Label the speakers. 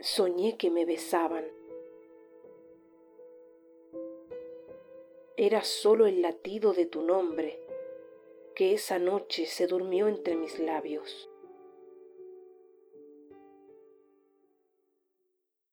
Speaker 1: soñé que me besaban. Era solo el latido de tu nombre que esa noche se durmió entre mis labios.